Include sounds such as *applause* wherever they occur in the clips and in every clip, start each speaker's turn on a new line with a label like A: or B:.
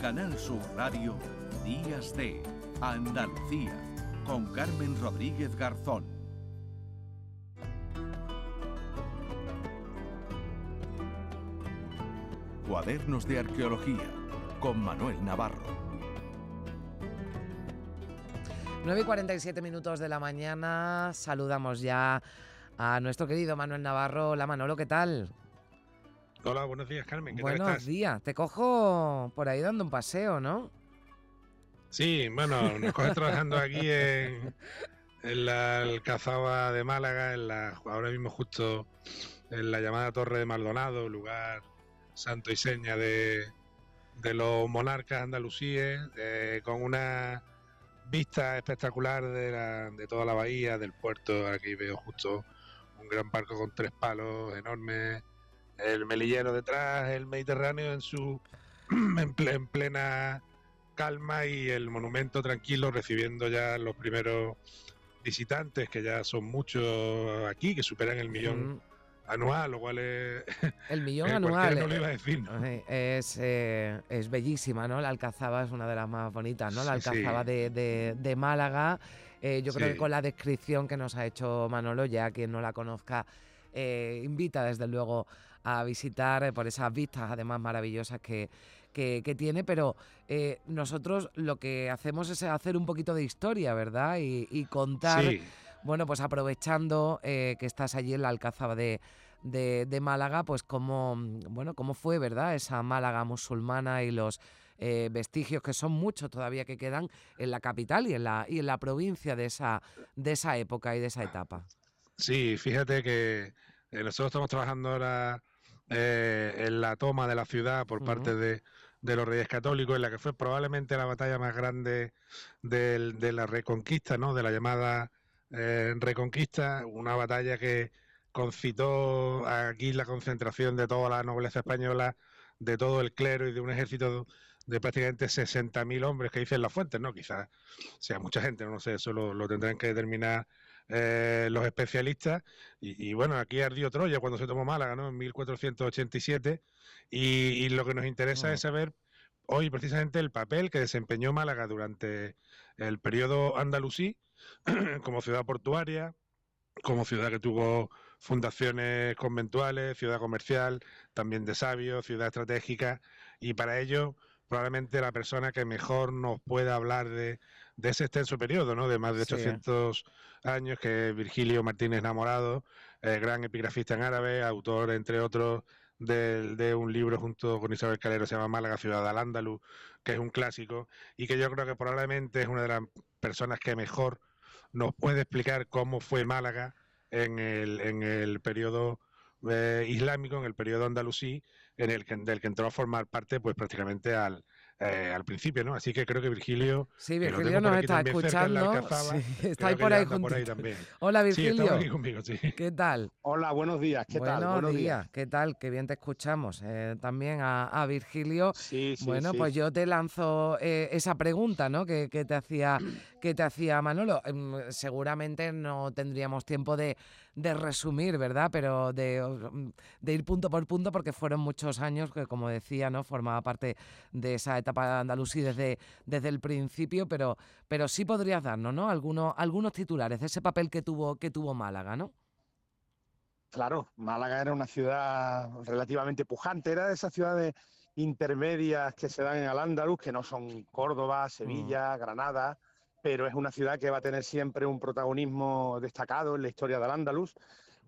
A: Canal Sur Radio, Días de Andalucía, con Carmen Rodríguez Garzón. Cuadernos de Arqueología, con Manuel Navarro.
B: 9 y 47 minutos de la mañana, saludamos ya a nuestro querido Manuel Navarro. Hola Manolo, ¿qué tal?
C: Hola, buenos días, Carmen. ¿Qué
B: buenos
C: tal estás?
B: días. Te cojo por ahí dando un paseo, ¿no?
C: Sí, bueno, nos coges trabajando aquí en, en la Alcazaba de Málaga, en la, ahora mismo justo en la llamada Torre de Maldonado, lugar santo y seña de, de los monarcas andalusíes, eh, con una vista espectacular de, la, de toda la bahía, del puerto. Aquí veo justo un gran barco con tres palos enormes, el melillero detrás, el Mediterráneo en su *clears throat* en, ple- en plena calma y el monumento tranquilo recibiendo ya los primeros visitantes que ya son muchos aquí que superan el millón
B: Mm,
C: anual lo cual es
B: El *laughs* millón
C: eh,
B: anual.
C: no lo
B: eh,
C: iba a decir ¿no?
B: eh, Es, eh, es bellísima, ¿no? La Alcazaba es una de las más bonitas, ¿no? La
C: Sí,
B: Alcazaba
C: sí.
B: de, de- de Málaga. Eh, yo creo
C: Sí.
B: que con la descripción que nos ha hecho Manolo, ya quien no la conozca, eh, invita desde luego a visitar eh, por esas vistas además maravillosas que, que- que tiene, pero eh, nosotros lo que hacemos es hacer un poquito de historia, ¿verdad? Y, y contar
C: sí
B: bueno, pues aprovechando eh, que estás allí en la Alcázaba de, de- de Málaga, pues cómo, bueno, cómo fue, ¿verdad? Esa Málaga musulmana y los eh, vestigios que son muchos todavía que quedan en la capital y en la, y en la provincia de esa, de esa época y de esa etapa.
C: Sí, fíjate que nosotros estamos trabajando ahora eh, en la toma de la ciudad por parte de, de los Reyes Católicos, en la que fue probablemente la batalla más grande del- de la Reconquista, ¿no? De la llamada eh, Reconquista, una batalla que concitó aquí la concentración de toda la nobleza española, de todo el clero y de un ejército de prácticamente 60.000 hombres que dicen las fuentes, ¿no? Quizás sea mucha gente, no sé, eso lo, lo tendrán que determinar eh, los especialistas. Y, y bueno, aquí ardió Troya cuando se tomó Málaga, ¿no? En 1487. Y, y lo que nos interesa
B: Mm.
C: es saber hoy precisamente el papel que desempeñó Málaga durante el periodo andalusí *clears throat* como ciudad portuaria, como ciudad que tuvo fundaciones conventuales, ciudad comercial, también de sabios, ciudad estratégica, y para ello probablemente la persona que mejor nos pueda hablar de, de ese extenso periodo, ¿no? de más de
B: Sí.
C: 800 años, que es Virgilio Martínez Namorado, eh, gran epigrafista en árabe, autor, entre otros, de, de un libro junto con Isabel Calero, se llama Málaga, Ciudad al Ándalus, que es un clásico, y que yo creo que probablemente es una de las personas que mejor nos puede explicar cómo fue Málaga en el, en el periodo eh, islámico, en el periodo andalusí, en el que, del que entró a formar parte pues prácticamente al, eh, al principio, ¿no? Así que creo que Virgilio,
B: Sí, Virgilio nos está escuchando.
C: Alcazaba,
B: sí, está ahí por ahí
C: por también.
B: Hola Virgilio,
C: por aquí conmigo, sí. *laughs*
B: ¿qué tal?
D: Hola, buenos días. ¿Qué
B: Buenos,
D: tal? Buenos
B: días. ¿qué tal? Qué bien te escuchamos. Eh, también a, a Virgilio.
D: Sí, sí,
B: bueno,
D: sí.
B: pues yo te lanzo eh, esa pregunta, ¿no? Que, que te hacía que te hacía Manolo. Em, seguramente no tendríamos tiempo de, de resumir, ¿verdad? Pero de, mm, de ir punto por punto, porque fueron muchos años que, como decía, ¿no? Formaba parte de esa etapa andalusí desde, desde el principio, pero, pero sí podrías darnos, ¿no? Algunos, algunos titulares de ese papel que tuvo, que tuvo Málaga, ¿no?
D: Claro, Málaga era una ciudad relativamente pujante, era de esas ciudades intermedias que se dan en Al-Ándalus, que no son Córdoba, Sevilla, Granada, pero es una ciudad que va a tener siempre un protagonismo destacado en la historia de Al-Ándalus,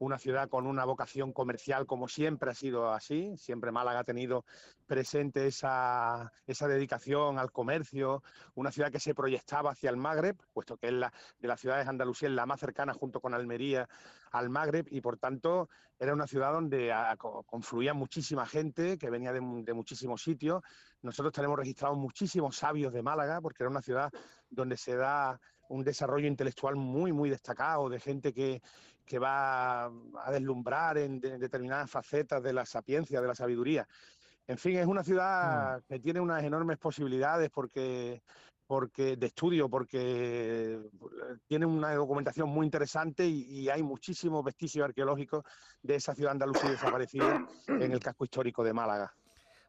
D: una ciudad con una vocación comercial como siempre ha sido así, siempre Málaga ha tenido presente esa, esa dedicación al comercio, una ciudad que se proyectaba hacia el Magreb, puesto que es la, de las ciudades andalusíes la más cercana junto con Almería al Magreb y por tanto era una ciudad donde co- confluía muchísima gente que venía de, de muchísimos sitios. Nosotros tenemos registrados muchísimos sabios de Málaga porque era una ciudad donde se da un desarrollo intelectual muy, muy destacado de gente que, que va a deslumbrar en, de- en determinadas facetas de la sapiencia, de la sabiduría. En fin, es una ciudad que tiene unas enormes posibilidades porque, porque de estudio, porque eh, tiene una documentación muy interesante y, y hay muchísimos vestigios arqueológicos de esa ciudad andalusí desaparecida en el casco histórico de Málaga.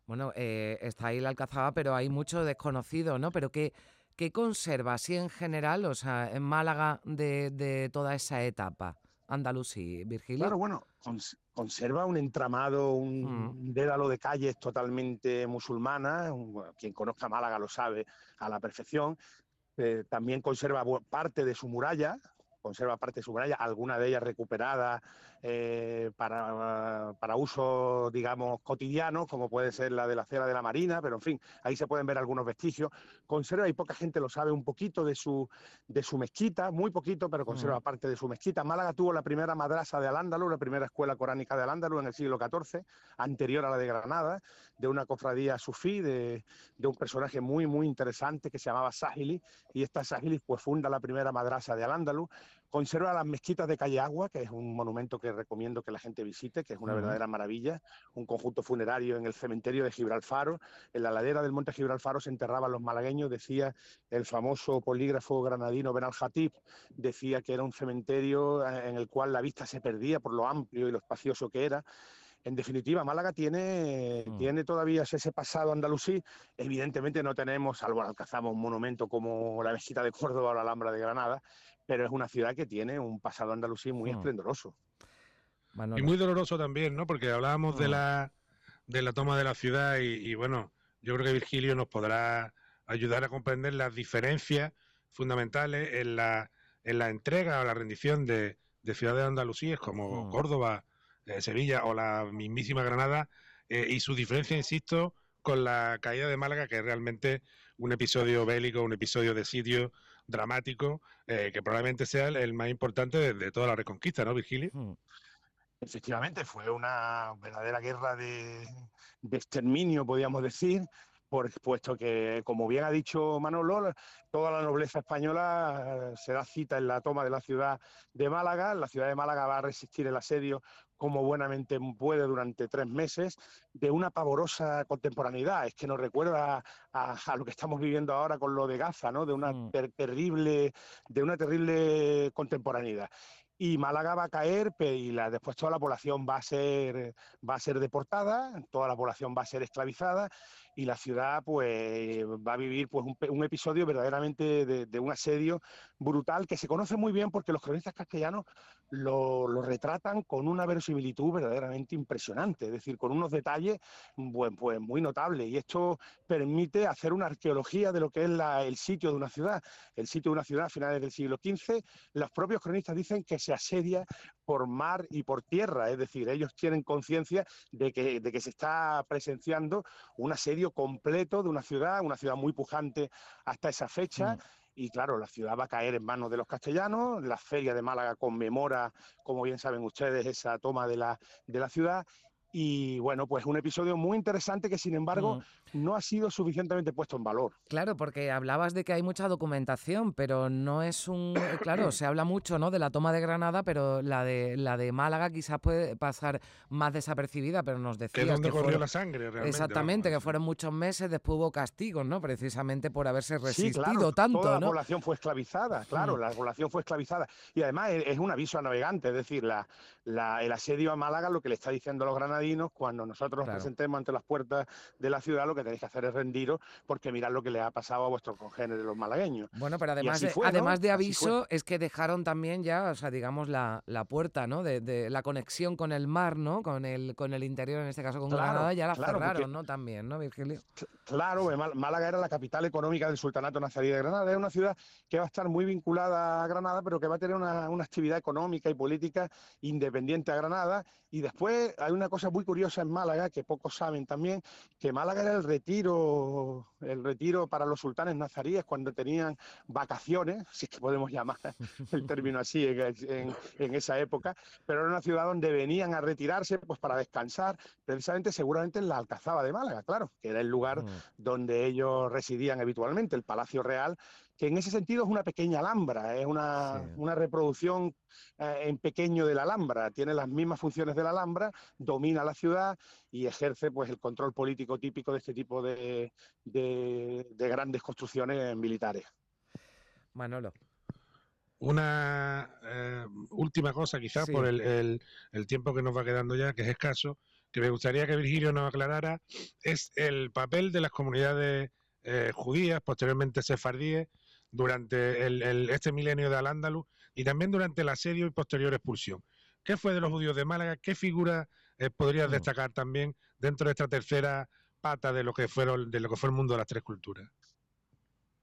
B: Bueno, eh, está ahí la Alcazaba, pero hay mucho desconocido, ¿no? Pero ¿qué, qué conserva así en general, o sea, en Málaga de, de toda esa etapa? Andalusí, Virgilio.
D: Claro, bueno, conserva un entramado, un mm. dédalo de calles totalmente musulmana, quien conozca Málaga lo sabe a la perfección. Eh, también conserva parte de su muralla, conserva parte de su muralla, alguna de ellas recuperada eh, para, para, uso, digamos, cotidiano, como puede ser la de la cera de la Marina, pero en fin, ahí se pueden ver algunos vestigios. Conserva, y poca gente lo sabe, un poquito de su, de su mezquita, muy poquito, pero conserva mm. parte de su mezquita. Málaga tuvo la primera madrasa de Al-Ándalus, la primera escuela coránica de Al-Ándalus en el siglo XIV, anterior a la de Granada, de una cofradía sufí, de, de un personaje muy, muy interesante que se llamaba Sahili, y esta Sahili pues funda la primera madrasa de Al-Ándalus, conserva las mezquitas de Calle Agua, que es un monumento que recomiendo que la gente visite, que es una verdadera maravilla, un conjunto funerario en el cementerio de Gibralfaro, en la ladera del monte Gibralfaro se enterraban los malagueños, decía el famoso polígrafo granadino Benal Hatib, decía que era un cementerio eh, en el cual la vista se perdía por lo amplio y lo espacioso que era. En definitiva, Málaga tiene, mm. tiene todavía ese pasado andalusí. Evidentemente no tenemos, salvo alcanzamos un monumento como la Mezquita de Córdoba o la Alhambra de Granada, pero es una ciudad que tiene un pasado andalusí muy mm. esplendoroso.
C: Y muy doloroso también, ¿no? Porque hablábamos de, mm. la, de la toma de la ciudad y, bueno, yo creo que Virgilio nos podrá ayudar a comprender las diferencias fundamentales en la, en la entrega o la rendición de, ciudades andalusíes como mm. Córdoba, Sevilla o la mismísima Granada eh, y su diferencia, insisto, con la caída de Málaga, que es realmente un episodio bélico, un episodio de sitio dramático, eh, que probablemente sea el, más importante de, toda la reconquista, ¿no, Virgilio? Hmm.
D: Efectivamente, fue una verdadera guerra de, exterminio, podríamos decir, por, puesto que, como bien ha dicho Manolo, toda la nobleza española eh, se da cita en la toma de la ciudad de Málaga. La ciudad de Málaga va a resistir el asedio como buenamente puede durante tres meses, de una pavorosa contemporaneidad. Es que nos recuerda a, lo que estamos viviendo ahora con lo de Gaza, ¿no? De una mm. terrible, de una terrible contemporaneidad y Málaga va a caer y después toda la población va a ser va a ser deportada, toda la población va a ser esclavizada y la ciudad pues va a vivir pues un, episodio verdaderamente de, un asedio brutal que se conoce muy bien porque los cronistas castellanos lo, retratan con una verosimilitud verdaderamente impresionante, es decir, con unos detalles pues, muy notables y esto permite hacer una arqueología de lo que es el sitio de una ciudad. El sitio de una ciudad a finales del siglo XV, los propios cronistas dicen que se asedia por mar y por tierra, es decir, ellos tienen conciencia de que, de que se está presenciando un asedio completo de una ciudad, una ciudad muy pujante hasta esa fecha. Mm. Y claro, la ciudad va a caer en manos de los castellanos, la feria de Málaga conmemora, como bien saben ustedes, esa toma de la, de la ciudad y bueno, pues un episodio muy interesante que sin embargo mm. no ha sido suficientemente puesto en valor.
B: Claro, porque hablabas de que hay mucha documentación, pero no es un... Eh, claro, se habla mucho ¿no? de la toma de Granada, pero la de, la de Málaga quizás puede pasar más desapercibida, pero nos decías...
C: Que es donde corrió la sangre, realmente.
B: Exactamente, que fueron muchos meses, después hubo castigos, ¿no? Precisamente por haberse resistido tanto,
D: toda la población fue esclavizada, claro, mm. la población fue esclavizada. Y además es, un aviso a navegantes, es decir, la, el asedio a Málaga lo que le está diciendo a los granadinos cuando nosotros nos presentemos ante las puertas de la ciudad, lo que tenéis que hacer es rendiros porque mirad lo que le ha pasado a vuestros congéneres los malagueños.
B: Bueno, pero además, de, además de aviso, es que dejaron también ya, o sea, digamos, la, la puerta, ¿no? De, la conexión con el mar, ¿no? Con el, con el interior, en este caso con Granada, ya la cerraron, ¿no? También, ¿no, Virgilio?
D: Claro, Málaga era la capital económica del Sultanato Nazarí de Granada. Es una ciudad que va a estar muy vinculada a Granada, pero que va a tener una, una actividad económica y política independiente a Granada. Y después hay una cosa muy curiosa en Málaga, que pocos saben también, que Málaga era el retiro, el retiro para los sultanes nazaríes cuando tenían vacaciones, si es que podemos llamar el término así en, esa época, pero era una ciudad donde venían a retirarse pues para descansar, precisamente seguramente en la Alcazaba de Málaga, claro, que era el lugar mm. donde ellos residían habitualmente, el Palacio Real, que en ese sentido es una pequeña Alhambra, es una, una reproducción eh, en pequeño de la Alhambra, tiene las mismas funciones de la Alhambra, domina la ciudad y ejerce pues el control político típico de este tipo de, de, grandes construcciones militares.
B: Manolo.
C: Una eh, última cosa, quizás por el, el, tiempo que nos va quedando ya, que es escaso, que me gustaría que Virgilio nos aclarara es el papel de las comunidades eh, judías, posteriormente sefardíes, durante este milenio de Al-Ándalus y también durante el asedio y posterior expulsión. ¿Qué fue de los judíos de Málaga? ¿Qué figura eh, podrías destacar también dentro de esta tercera pata de lo que fueron de lo que fue el mundo de las tres culturas?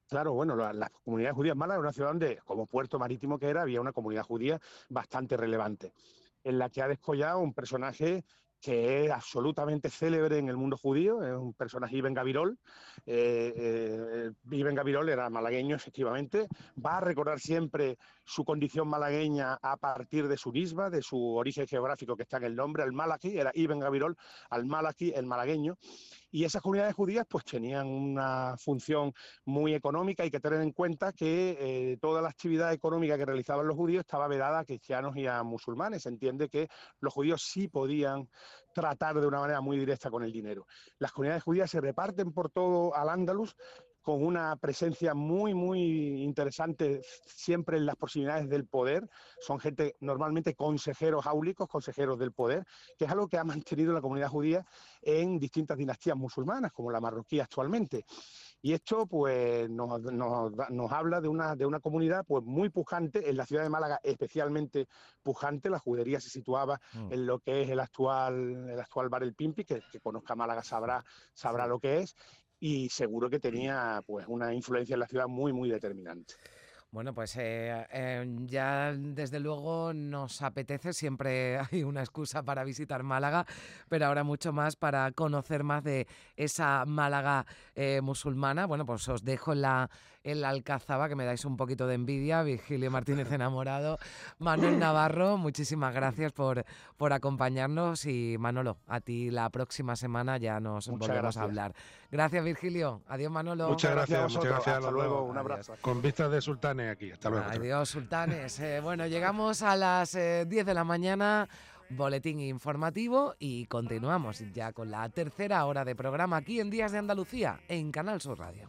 D: Claro, bueno, la, comunidad judía de Málaga era una ciudad donde, como puerto marítimo que era, había una comunidad judía bastante relevante, en la que ha descollado un personaje que es absolutamente célebre en el mundo judío, es un personaje Ibn Gavirol. Eh, eh, Gavirol era malagueño, efectivamente. Va a recordar siempre su condición malagueña a partir de su nisba, de su origen geográfico que está en el nombre, el Malaki, era Ibn Gavirol, al Malaki, el malagueño. Y esas comunidades judías pues tenían una función muy económica. Hay que tener en cuenta que eh, toda la actividad económica que realizaban los judíos estaba vedada a cristianos y a musulmanes. Se entiende que los judíos sí podían tratar de una manera muy directa con el dinero. Las comunidades judías se reparten por todo al Andalus con una presencia muy, muy interesante siempre en las proximidades del poder. Son gente normalmente consejeros áulicos, consejeros del poder, que es algo que ha mantenido la comunidad judía en distintas dinastías musulmanas, como la marroquí actualmente. Y esto pues nos, habla de una, de una comunidad pues muy pujante, en la ciudad de Málaga especialmente pujante, la judería se situaba mm. en lo que es el actual, el actual bar El Pimpi, que, que conozca Málaga sabrá, sabrá lo que es, y seguro que tenía pues una influencia en la ciudad muy, muy determinante.
B: Bueno, pues eh, eh, ya desde luego nos apetece, siempre *laughs* hay una excusa para visitar Málaga, pero ahora mucho más para conocer más de esa Málaga eh, musulmana. Bueno, pues os dejo en la, en la Alcazaba, que me dais un poquito de envidia, Virgilio Martínez *laughs* enamorado, Manuel Navarro, muchísimas gracias por, por acompañarnos y Manolo, a ti la próxima semana ya nos volvemos a hablar. Gracias Virgilio, adiós Manolo.
C: Muchas gracias, muchas gracias. Hasta luego, un abrazo. Con vistas de Sultán aquí. Hasta luego.
B: Adiós, sultanes. Eh, bueno, llegamos a las 10 eh, de la mañana, boletín informativo y continuamos ya con la tercera hora de programa aquí en Días de Andalucía, en Canal Sur Radio.